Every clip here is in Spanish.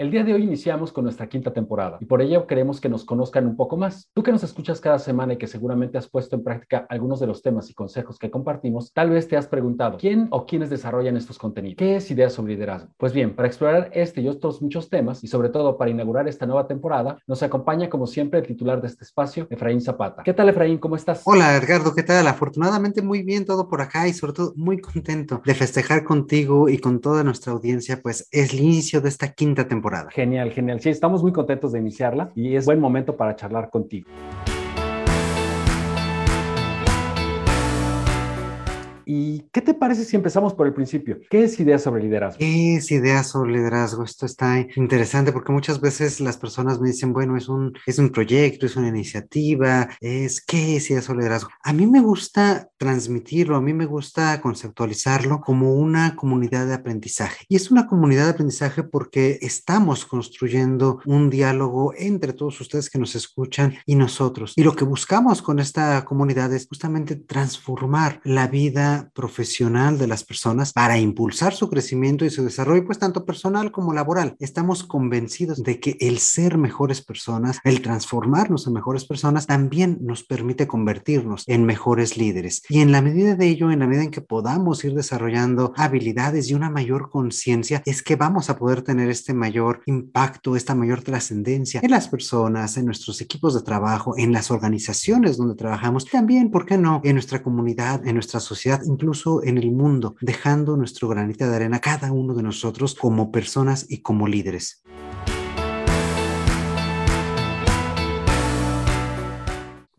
El día de hoy iniciamos con nuestra quinta temporada y por ello queremos que nos conozcan un poco más. Tú que nos escuchas cada semana y que seguramente has puesto en práctica algunos de los temas y consejos que compartimos, tal vez te has preguntado, ¿quién o quiénes desarrollan estos contenidos? ¿Qué es Ideas sobre Liderazgo? Pues bien, para explorar este y otros muchos temas y sobre todo para inaugurar esta nueva temporada, nos acompaña como siempre el titular de este espacio, Efraín Zapata. ¿Qué tal Efraín? ¿Cómo estás? Hola Edgardo, ¿qué tal? Afortunadamente muy bien todo por acá y sobre todo muy contento de festejar contigo y con toda nuestra audiencia, pues es el inicio de esta quinta temporada. Genial, genial. Sí, estamos muy contentos de iniciarla y es buen momento para charlar contigo. ¿Y qué te parece si empezamos por el principio? ¿Qué es Ideas sobre Liderazgo? ¿Qué es Ideas sobre Liderazgo? Esto está interesante porque muchas veces las personas me dicen, bueno, es un, es un proyecto, es una iniciativa, es ¿qué es Ideas sobre Liderazgo? A mí me gusta transmitirlo, a mí me gusta conceptualizarlo como una comunidad de aprendizaje. Y es una comunidad de aprendizaje porque estamos construyendo un diálogo entre todos ustedes que nos escuchan y nosotros. Y lo que buscamos con esta comunidad es justamente transformar la vida profesional de las personas para impulsar su crecimiento y su desarrollo, pues tanto personal como laboral. Estamos convencidos de que el ser mejores personas, el transformarnos en mejores personas, también nos permite convertirnos en mejores líderes. Y en la medida de ello, en la medida en que podamos ir desarrollando habilidades y una mayor conciencia, es que vamos a poder tener este mayor impacto, esta mayor trascendencia en las personas, en nuestros equipos de trabajo, en las organizaciones donde trabajamos, también, ¿por qué no?, en nuestra comunidad, en nuestra sociedad incluso en el mundo, dejando nuestro granito de arena cada uno de nosotros como personas y como líderes.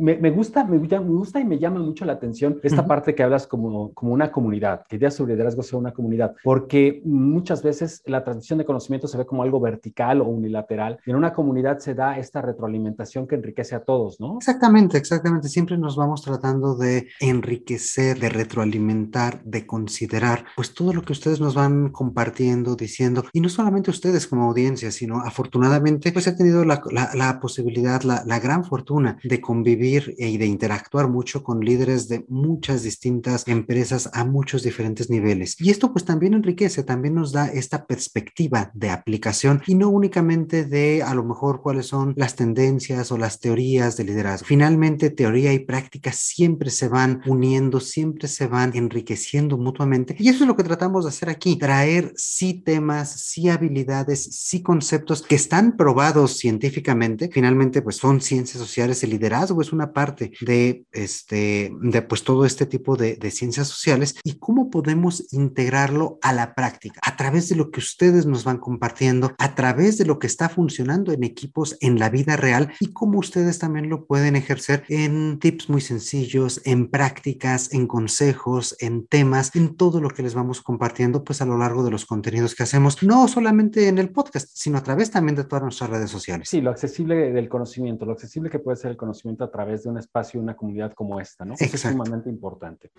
Me, gusta, me, gusta y me llama mucho la atención esta parte que hablas como, como una comunidad, que Ideas sobre Liderazgo sea una comunidad, porque muchas veces la transición de conocimiento se ve como algo vertical o unilateral, y en una comunidad se da esta retroalimentación que enriquece a todos, ¿no? Exactamente, exactamente. Siempre nos vamos tratando de enriquecer, de retroalimentar, de considerar, pues todo lo que ustedes nos van compartiendo, diciendo, y no solamente ustedes como audiencia, sino afortunadamente, pues he tenido la, la, posibilidad, la, la gran fortuna de convivir y de interactuar mucho con líderes de muchas distintas empresas a muchos diferentes niveles. Y esto pues también enriquece, también nos da esta perspectiva de aplicación y no únicamente de a lo mejor cuáles son las tendencias o las teorías de liderazgo. Finalmente, teoría y práctica siempre se van uniendo, siempre se van enriqueciendo mutuamente. Y eso es lo que tratamos de hacer aquí, traer sí temas, sí habilidades, sí conceptos que están probados científicamente. Finalmente, pues son ciencias sociales, el liderazgo es una parte de, este, de pues todo este tipo de, de ciencias sociales y cómo podemos integrarlo a la práctica a través de lo que ustedes nos van compartiendo, a través de lo que está funcionando en equipos en la vida real y cómo ustedes también lo pueden ejercer en tips muy sencillos, en prácticas, en consejos, en temas, en todo lo que les vamos compartiendo pues a lo largo de los contenidos que hacemos, no solamente en el podcast, sino a través también de todas nuestras redes sociales. Sí, lo accesible del conocimiento, lo accesible que puede ser el conocimiento a través de un espacio, una comunidad como esta, ¿no? Es sumamente importante.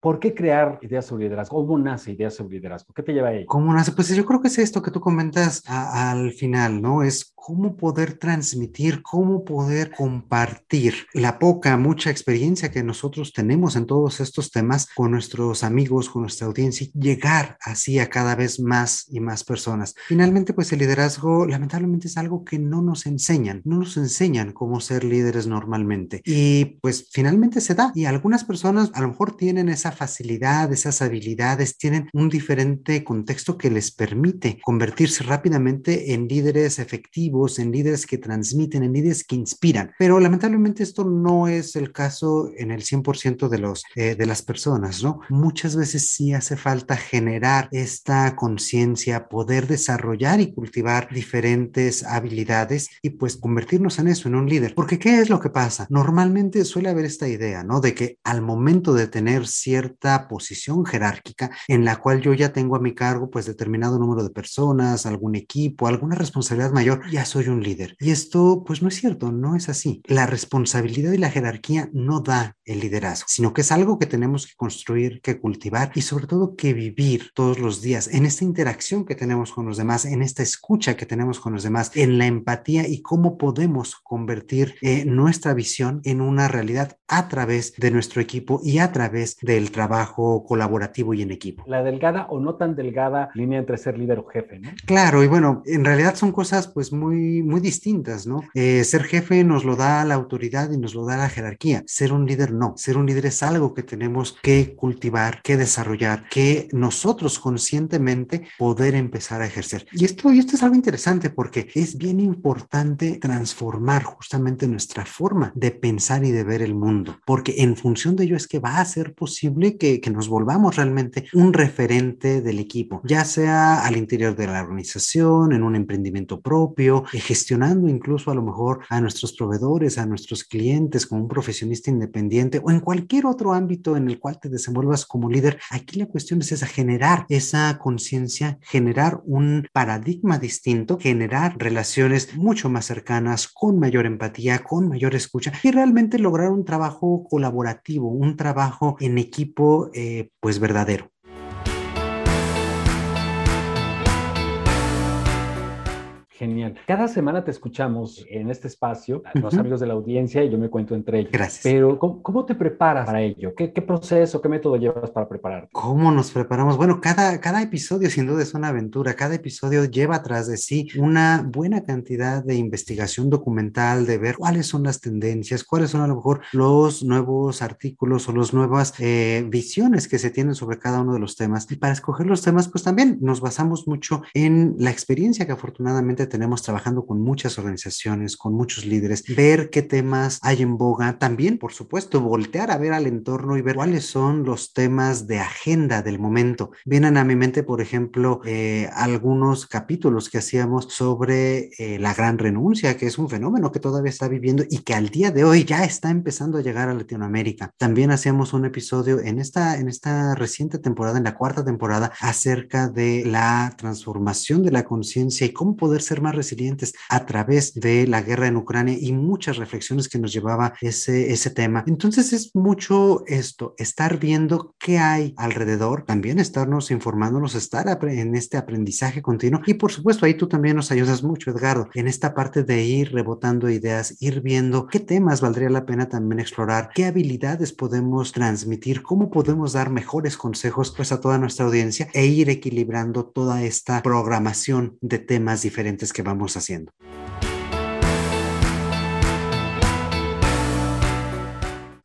¿Por qué crear ideas sobre liderazgo? ¿Cómo nace ideas sobre liderazgo? ¿Qué te lleva ahí? ¿Cómo nace? Pues yo creo que es esto que tú comentas al final, ¿no? Es cómo poder transmitir, cómo poder compartir la poca, mucha experiencia que nosotros tenemos en todos estos temas con nuestros amigos, con nuestra audiencia y llegar así a cada vez más y más personas. Finalmente, pues el liderazgo lamentablemente es algo que no nos enseñan, no nos enseñan cómo ser líderes normalmente. Y pues finalmente se da y algunas personas a lo mejor tienen esa facilidad, esas habilidades, tienen un diferente contexto que les permite convertirse rápidamente en líderes efectivos en líderes que transmiten, en líderes que inspiran. Pero lamentablemente esto no es el caso en el 100% de, los, eh, de las personas, ¿no? Muchas veces sí hace falta generar esta conciencia, poder desarrollar y cultivar diferentes habilidades y pues convertirnos en eso, en un líder. Porque ¿qué es lo que pasa? Normalmente suele haber esta idea, ¿no? De que al momento de tener cierto cierta posición jerárquica en la cual yo ya tengo a mi cargo pues determinado número de personas, algún equipo, alguna responsabilidad mayor, ya soy un líder. Y esto pues no es cierto, no es así. La responsabilidad y la jerarquía no da el liderazgo, sino que es algo que tenemos que construir, que cultivar y sobre todo que vivir todos los días en esta interacción que tenemos con los demás, en esta escucha que tenemos con los demás, en la empatía y cómo podemos convertir eh, nuestra visión en una realidad a través de nuestro equipo y a través del trabajo colaborativo y en equipo. La delgada o no tan delgada línea entre ser líder o jefe, ¿no? Claro, y bueno, en realidad son cosas pues muy, muy distintas, ¿no? Eh, ser jefe nos lo da la autoridad y nos lo da la jerarquía. Ser un líder no. Ser un líder es algo que tenemos que cultivar, que desarrollar, que nosotros conscientemente poder empezar a ejercer. Y esto, y esto es algo interesante porque es bien importante transformar justamente nuestra forma de pensar y de ver el mundo, porque en función de ello es que va a ser posible que, que nos volvamos realmente un referente del equipo, ya sea al interior de la organización, en un emprendimiento propio, eh, gestionando incluso a lo mejor a nuestros proveedores, a nuestros clientes como un profesionista independiente o en cualquier otro ámbito en el cual te desenvuelvas como líder. Aquí la cuestión es esa, generar esa conciencia, generar un paradigma distinto, generar relaciones mucho más cercanas, con mayor empatía, con mayor escucha y realmente lograr un trabajo colaborativo, un trabajo en equipo eh, pues verdadero. Genial. Cada semana te escuchamos en este espacio, los amigos de la audiencia, y yo me cuento entre ellos. Gracias. Pero, ¿cómo, te preparas para ello? ¿Qué, proceso, qué método llevas para prepararte? ¿Cómo nos preparamos? Bueno, cada, cada episodio sin duda es una aventura. Cada episodio lleva atrás de sí una buena cantidad de investigación documental, de ver cuáles son las tendencias, cuáles son a lo mejor los nuevos artículos o las nuevas eh, visiones que se tienen sobre cada uno de los temas. Y para escoger los temas, pues también nos basamos mucho en la experiencia que afortunadamente tenemos trabajando con muchas organizaciones, con muchos líderes, ver qué temas hay en boga, también, por supuesto, voltear a ver al entorno y ver cuáles son los temas de agenda del momento. Vienen a mi mente, por ejemplo, eh, algunos capítulos que hacíamos sobre eh, la gran renuncia, que es un fenómeno que todavía está viviendo y que al día de hoy ya está empezando a llegar a Latinoamérica. También hacíamos un episodio en esta, en esta reciente temporada, en la cuarta temporada, acerca de la transformación de la conciencia y cómo poder ser más resilientes a través de la guerra en Ucrania y muchas reflexiones que nos llevaba ese, ese tema. Entonces es mucho esto, estar viendo qué hay alrededor, también estarnos informándonos, estar en este aprendizaje continuo y por supuesto ahí tú también nos ayudas mucho, Edgardo, en esta parte de ir rebotando ideas, ir viendo qué temas valdría la pena también explorar, qué habilidades podemos transmitir, cómo podemos dar mejores consejos pues a toda nuestra audiencia e ir equilibrando toda esta programación de temas diferentes que vamos haciendo.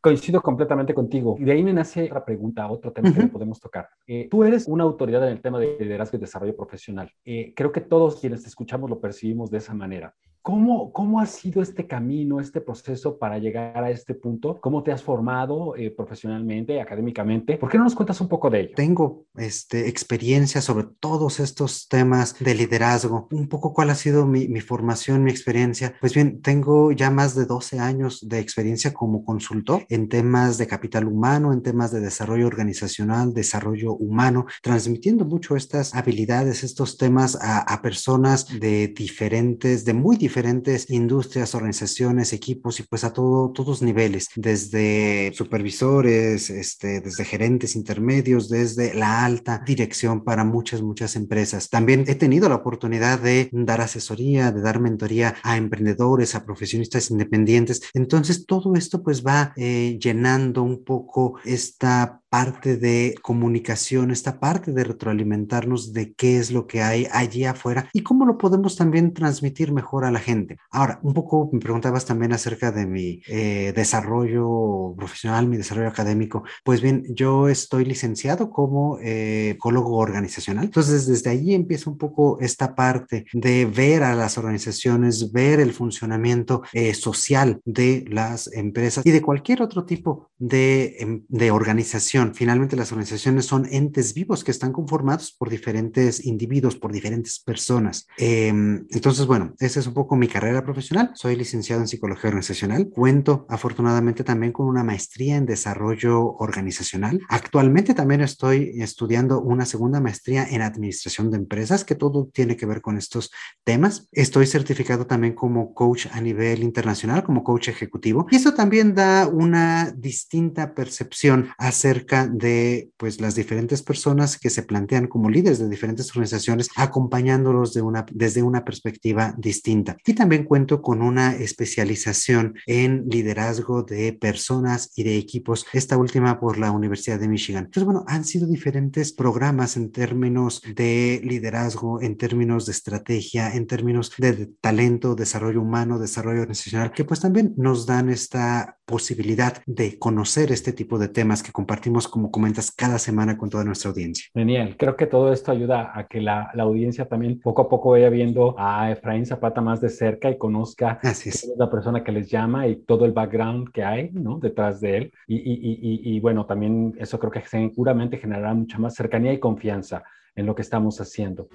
Coincido completamente contigo. Y de ahí me nace otra pregunta, otro tema que podemos tocar. Eh, tú eres una autoridad en el tema de liderazgo y desarrollo profesional. Eh, creo que todos quienes te escuchamos lo percibimos de esa manera. ¿Cómo, ¿Cómo ha sido este camino, este proceso para llegar a este punto? ¿Cómo te has formado eh, profesionalmente, académicamente? ¿Por qué no nos cuentas un poco de ello? Tengo este, experiencia sobre todos estos temas de liderazgo. Un poco cuál ha sido mi, mi, formación, mi experiencia. Pues bien, tengo ya más de 12 años de experiencia como consultor en temas de capital humano, en temas de desarrollo organizacional, desarrollo humano, transmitiendo mucho estas habilidades, estos temas a, a personas de diferentes, de muy diferentes diferentes industrias, organizaciones, equipos y pues a todo, todos niveles, desde supervisores, este, desde gerentes intermedios, desde la alta dirección para muchas, muchas empresas. También he tenido la oportunidad de dar asesoría, de dar mentoría a emprendedores, a profesionistas independientes. Entonces, todo esto pues va eh, llenando un poco esta parte de comunicación, esta parte de retroalimentarnos de qué es lo que hay allí afuera y cómo lo podemos también transmitir mejor a la gente. Ahora, un poco me preguntabas también acerca de mi eh, desarrollo profesional, mi desarrollo académico. Pues bien, yo estoy licenciado como eh, ecólogo organizacional. Entonces, desde ahí empieza un poco esta parte de ver a las organizaciones, ver el funcionamiento eh, social de las empresas y de cualquier otro tipo de, em, de, organización. Finalmente, las organizaciones son entes vivos que están conformados por diferentes individuos, por diferentes personas. Em, entonces, bueno, esa es un poco mi carrera profesional. Soy licenciado en psicología organizacional. Cuento, afortunadamente, también con una maestría en desarrollo organizacional. Actualmente también estoy estudiando una segunda maestría en administración de empresas, que todo tiene que ver con estos temas. Estoy certificado también como coach a nivel internacional, como coach ejecutivo. Y eso también da una distinta percepción acerca de pues las diferentes personas que se plantean como líderes de diferentes organizaciones, acompañándolos de una, desde una perspectiva distinta. Y también cuento con una especialización en liderazgo de personas y de equipos, esta última por la Universidad de Michigan. Entonces, bueno, han sido diferentes programas en términos de liderazgo, en términos de estrategia, en términos de talento, desarrollo humano, desarrollo organizacional, que pues también nos dan esta posibilidad de conocer este tipo de temas que compartimos, como comentas, cada semana con toda nuestra audiencia. Genial, creo que todo esto ayuda a que la, la audiencia también poco a poco vaya viendo a Efraín Zapata más de cerca y conozca Así es. la persona que les llama y todo el background que hay ¿no? detrás de él. Y, y, y, y bueno, también eso creo que seguramente generará mucha más cercanía y confianza en lo que estamos haciendo.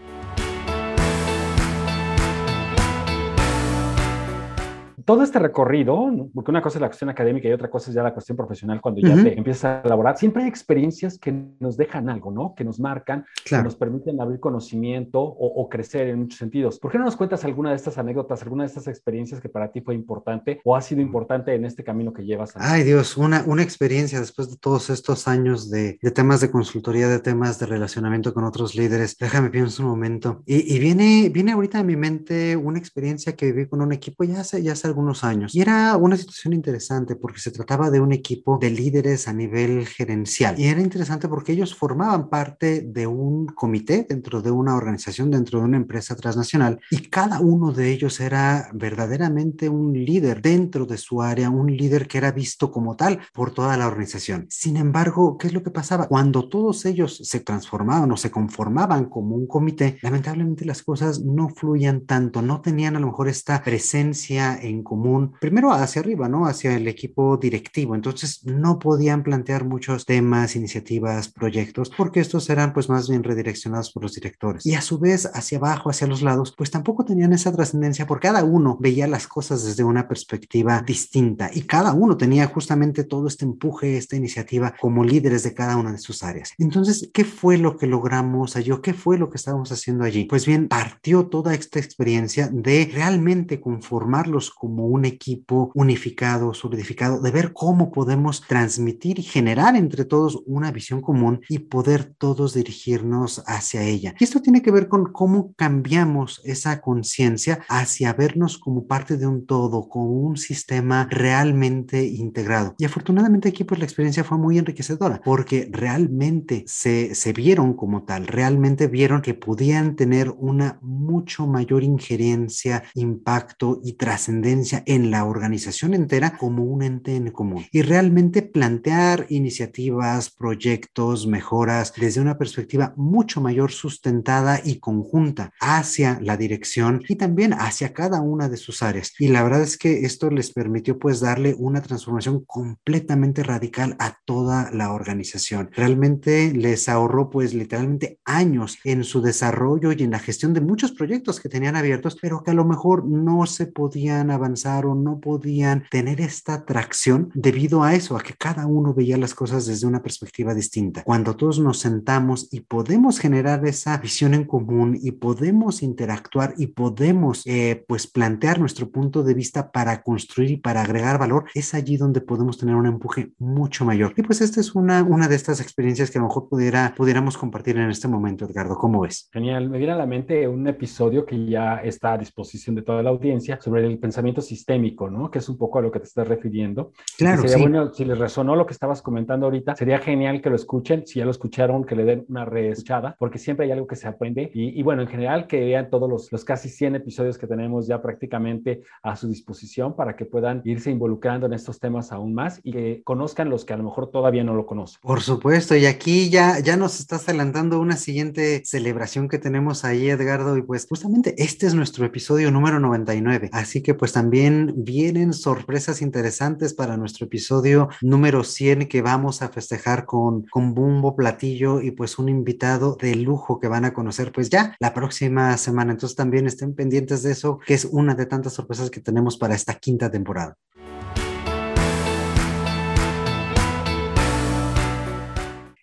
Todo este recorrido, porque una cosa es la cuestión académica y otra cosa es ya la cuestión profesional cuando ya te empiezas a elaborar, siempre hay experiencias que nos dejan algo, ¿no? Que nos marcan, que nos permiten abrir conocimiento o, crecer en muchos sentidos. ¿Por qué no nos cuentas alguna de estas anécdotas, alguna de estas experiencias que para ti fue importante o ha sido importante en este camino que llevas? Ay Dios, una, una experiencia después de todos estos años de, de, temas de consultoría, de temas de relacionamiento con otros líderes. Déjame pienso un momento. Y, y, viene, viene ahorita a mi mente una experiencia que viví con un equipo ya hace, ya hace algunos años. Y era una situación interesante porque se trataba de un equipo de líderes a nivel gerencial. Y era interesante porque ellos formaban parte de un comité dentro de una organización, dentro de una empresa transnacional. Y cada uno de ellos era verdaderamente un líder dentro de su área, un líder que era visto como tal por toda la organización. Sin embargo, ¿qué es lo que pasaba? Cuando todos ellos se transformaban o se conformaban como un comité, lamentablemente las cosas no fluían tanto, no tenían a lo mejor esta presencia en común, primero hacia arriba, ¿no? Hacia el equipo directivo. Entonces no podían plantear muchos temas, iniciativas, proyectos, porque estos eran pues más bien redireccionados por los directores. Y a su vez hacia abajo, hacia los lados, pues tampoco tenían esa trascendencia porque cada uno veía las cosas desde una perspectiva distinta y cada uno tenía justamente todo este empuje, esta iniciativa como líderes de cada una de sus áreas. Entonces, ¿qué fue lo que logramos allí? ¿Qué fue lo que estábamos haciendo allí? Pues bien, partió toda esta experiencia de realmente conformarlos como un equipo unificado, solidificado, de ver cómo podemos transmitir y generar entre todos una visión común y poder todos dirigirnos hacia ella. Y esto tiene que ver con cómo cambiamos esa conciencia hacia vernos como parte de un todo, como un sistema realmente integrado. Y afortunadamente aquí pues la experiencia fue muy enriquecedora porque realmente se, se vieron como tal, realmente vieron que podían tener una mucho mayor injerencia, impacto y trascendencia en la organización entera como un ente en común y realmente plantear iniciativas, proyectos, mejoras desde una perspectiva mucho mayor sustentada y conjunta hacia la dirección y también hacia cada una de sus áreas. Y la verdad es que esto les permitió pues darle una transformación completamente radical a toda la organización. Realmente les ahorró pues literalmente años en su desarrollo y en la gestión de muchos proyectos que tenían abiertos, pero que a lo mejor no se podían avanzar o no podían tener esta atracción debido a eso, a que cada uno veía las cosas desde una perspectiva distinta. Cuando todos nos sentamos y podemos generar esa visión en común y podemos interactuar y podemos eh, pues plantear nuestro punto de vista para construir y para agregar valor, es allí donde podemos tener un empuje mucho mayor. Y pues esta es una, una de estas experiencias que a lo mejor pudiera, pudiéramos compartir en este momento, Edgardo. ¿Cómo ves? Genial. Me viene a la mente un episodio que ya está a disposición de toda la audiencia sobre el pensamiento sistémico, ¿no? Que es un poco a lo que te estás refiriendo. Claro, sería sí. bueno, si les resonó lo que estabas comentando ahorita, sería genial que lo escuchen. Si ya lo escucharon, que le den una reescuchada, porque siempre hay algo que se aprende. Y, y, bueno, en general, que vean todos los, los casi 100 episodios que tenemos ya prácticamente a su disposición para que puedan irse involucrando en estos temas aún más y que conozcan los que a lo mejor todavía no lo conocen. Por supuesto, y aquí ya, ya nos estás adelantando una siguiente celebración que tenemos ahí, Edgardo, y pues justamente este es nuestro episodio número 99. Así que pues también también vienen sorpresas interesantes para nuestro episodio número 100 que vamos a festejar con, con Bumbo Platillo y pues un invitado de lujo que van a conocer pues ya la próxima semana. Entonces también estén pendientes de eso, que es una de tantas sorpresas que tenemos para esta quinta temporada.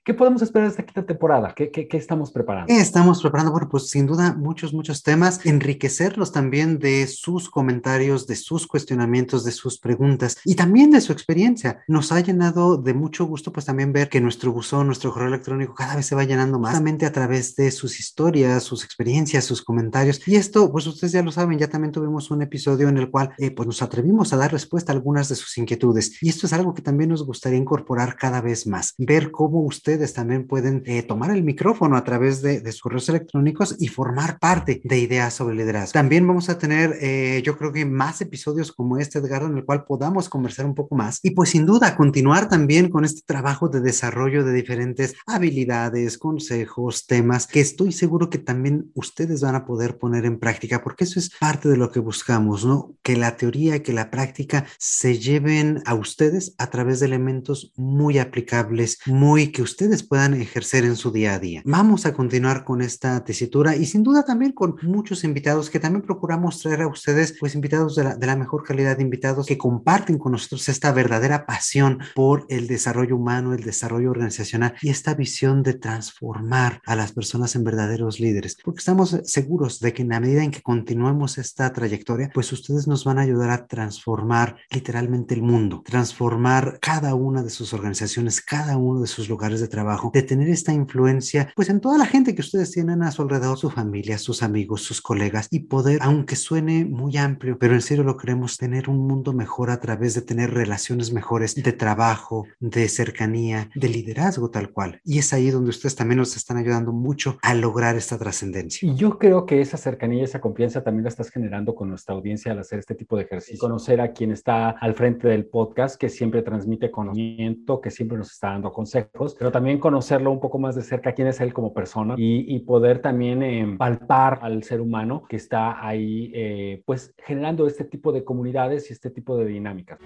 ¿Qué podemos esperar de esta quinta temporada? ¿Qué, qué, qué estamos preparando? Estamos preparando, bueno, pues sin duda muchos, muchos temas, enriquecerlos también de sus comentarios, de sus cuestionamientos, de sus preguntas y también de su experiencia. Nos ha llenado de mucho gusto pues también ver que nuestro buzón, nuestro correo electrónico cada vez se va llenando más, a través de sus historias, sus experiencias, sus comentarios. Y esto, pues ustedes ya lo saben, ya también tuvimos un episodio en el cual eh, pues nos atrevimos a dar respuesta a algunas de sus inquietudes. Y esto es algo que también nos gustaría incorporar cada vez más, ver cómo ustedes también pueden eh, tomar el micrófono a través de, sus correos electrónicos y formar parte de ideas sobre liderazgo. También vamos a tener, eh, yo creo que más episodios como este, Edgardo, en el cual podamos conversar un poco más y pues sin duda continuar también con este trabajo de desarrollo de diferentes habilidades, consejos, temas que estoy seguro que también ustedes van a poder poner en práctica porque eso es parte de lo que buscamos, ¿no? Que la teoría que la práctica se lleven a ustedes a través de elementos muy aplicables, muy que ustedes puedan ejercer en su día a día. Vamos a continuar con esta tesitura y sin duda también con muchos invitados que también procuramos traer a ustedes, pues invitados de la, de la mejor calidad de invitados que comparten con nosotros esta verdadera pasión por el desarrollo humano, el desarrollo organizacional y esta visión de transformar a las personas en verdaderos líderes. Porque estamos seguros de que en la medida en que continuemos esta trayectoria, pues ustedes nos van a ayudar a transformar literalmente el mundo, transformar cada una de sus organizaciones, cada uno de sus lugares de trabajo trabajo, de tener esta influencia, pues en toda la gente que ustedes tienen a su alrededor, su familia, sus amigos, sus colegas, y poder, aunque suene muy amplio, pero en serio lo queremos, tener un mundo mejor a través de tener relaciones mejores de trabajo, de cercanía, de liderazgo tal cual. Y es ahí donde ustedes también nos están ayudando mucho a lograr esta trascendencia. Y yo creo que esa cercanía y esa confianza también la estás generando con nuestra audiencia al hacer este tipo de ejercicio. Conocer a quien está al frente del podcast, que siempre transmite conocimiento, que siempre nos está dando consejos, pero también conocerlo un poco más de cerca, quién es él como persona y, poder también eh, palpar al ser humano que está ahí, eh, pues generando este tipo de comunidades y este tipo de dinámicas.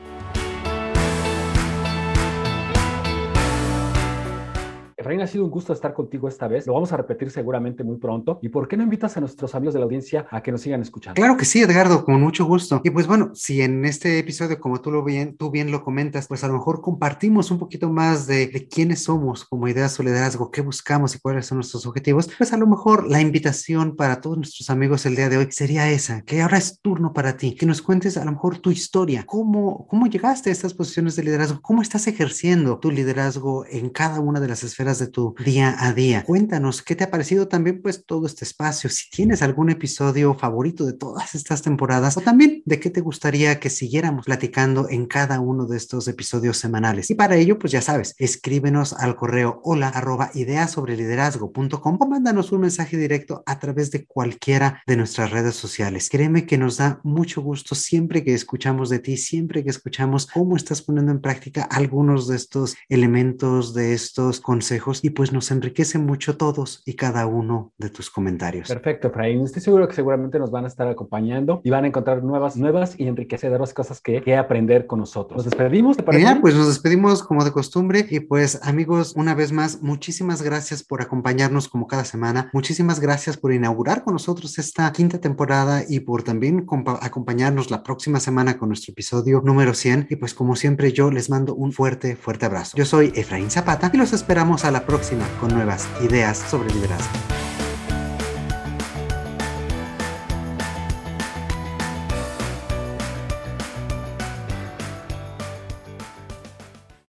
Efraín, ha sido un gusto estar contigo esta vez. Lo vamos a repetir seguramente muy pronto. ¿Y por qué no invitas a nuestros amigos de la audiencia a que nos sigan escuchando? Claro que sí, Edgardo, con mucho gusto. Y pues bueno, si en este episodio, como tú, lo bien, tú bien lo comentas, pues a lo mejor compartimos un poquito más de, de quiénes somos como Ideas o Liderazgo, qué buscamos y cuáles son nuestros objetivos, pues a lo mejor la invitación para todos nuestros amigos el día de hoy sería esa, que ahora es turno para ti, que nos cuentes a lo mejor tu historia, cómo, cómo llegaste a estas posiciones de liderazgo, cómo estás ejerciendo tu liderazgo en cada una de las esferas de tu día a día. Cuéntanos qué te ha parecido también pues todo este espacio, si tienes algún episodio favorito de todas estas temporadas o también de qué te gustaría que siguiéramos platicando en cada uno de estos episodios semanales. Y para ello pues ya sabes, escríbenos al correo hola arroba ideas sobre liderazgo.com o mándanos un mensaje directo a través de cualquiera de nuestras redes sociales. Créeme que nos da mucho gusto siempre que escuchamos de ti, siempre que escuchamos cómo estás poniendo en práctica algunos de estos elementos, de estos consejos y pues nos enriquece mucho todos y cada uno de tus comentarios. Perfecto, Efraín. Estoy seguro que seguramente nos van a estar acompañando y van a encontrar nuevas, nuevas y enriquecedoras cosas que, que aprender con nosotros. Nos despedimos. Ya, pues nos despedimos como de costumbre y pues amigos, una vez más, muchísimas gracias por acompañarnos como cada semana. Muchísimas gracias por inaugurar con nosotros esta quinta temporada y por también acompañarnos la próxima semana con nuestro episodio número 100. Y pues como siempre yo les mando un fuerte, fuerte abrazo. Yo soy Efraín Zapata y los esperamos a la próxima con nuevas ideas sobre liderazgo.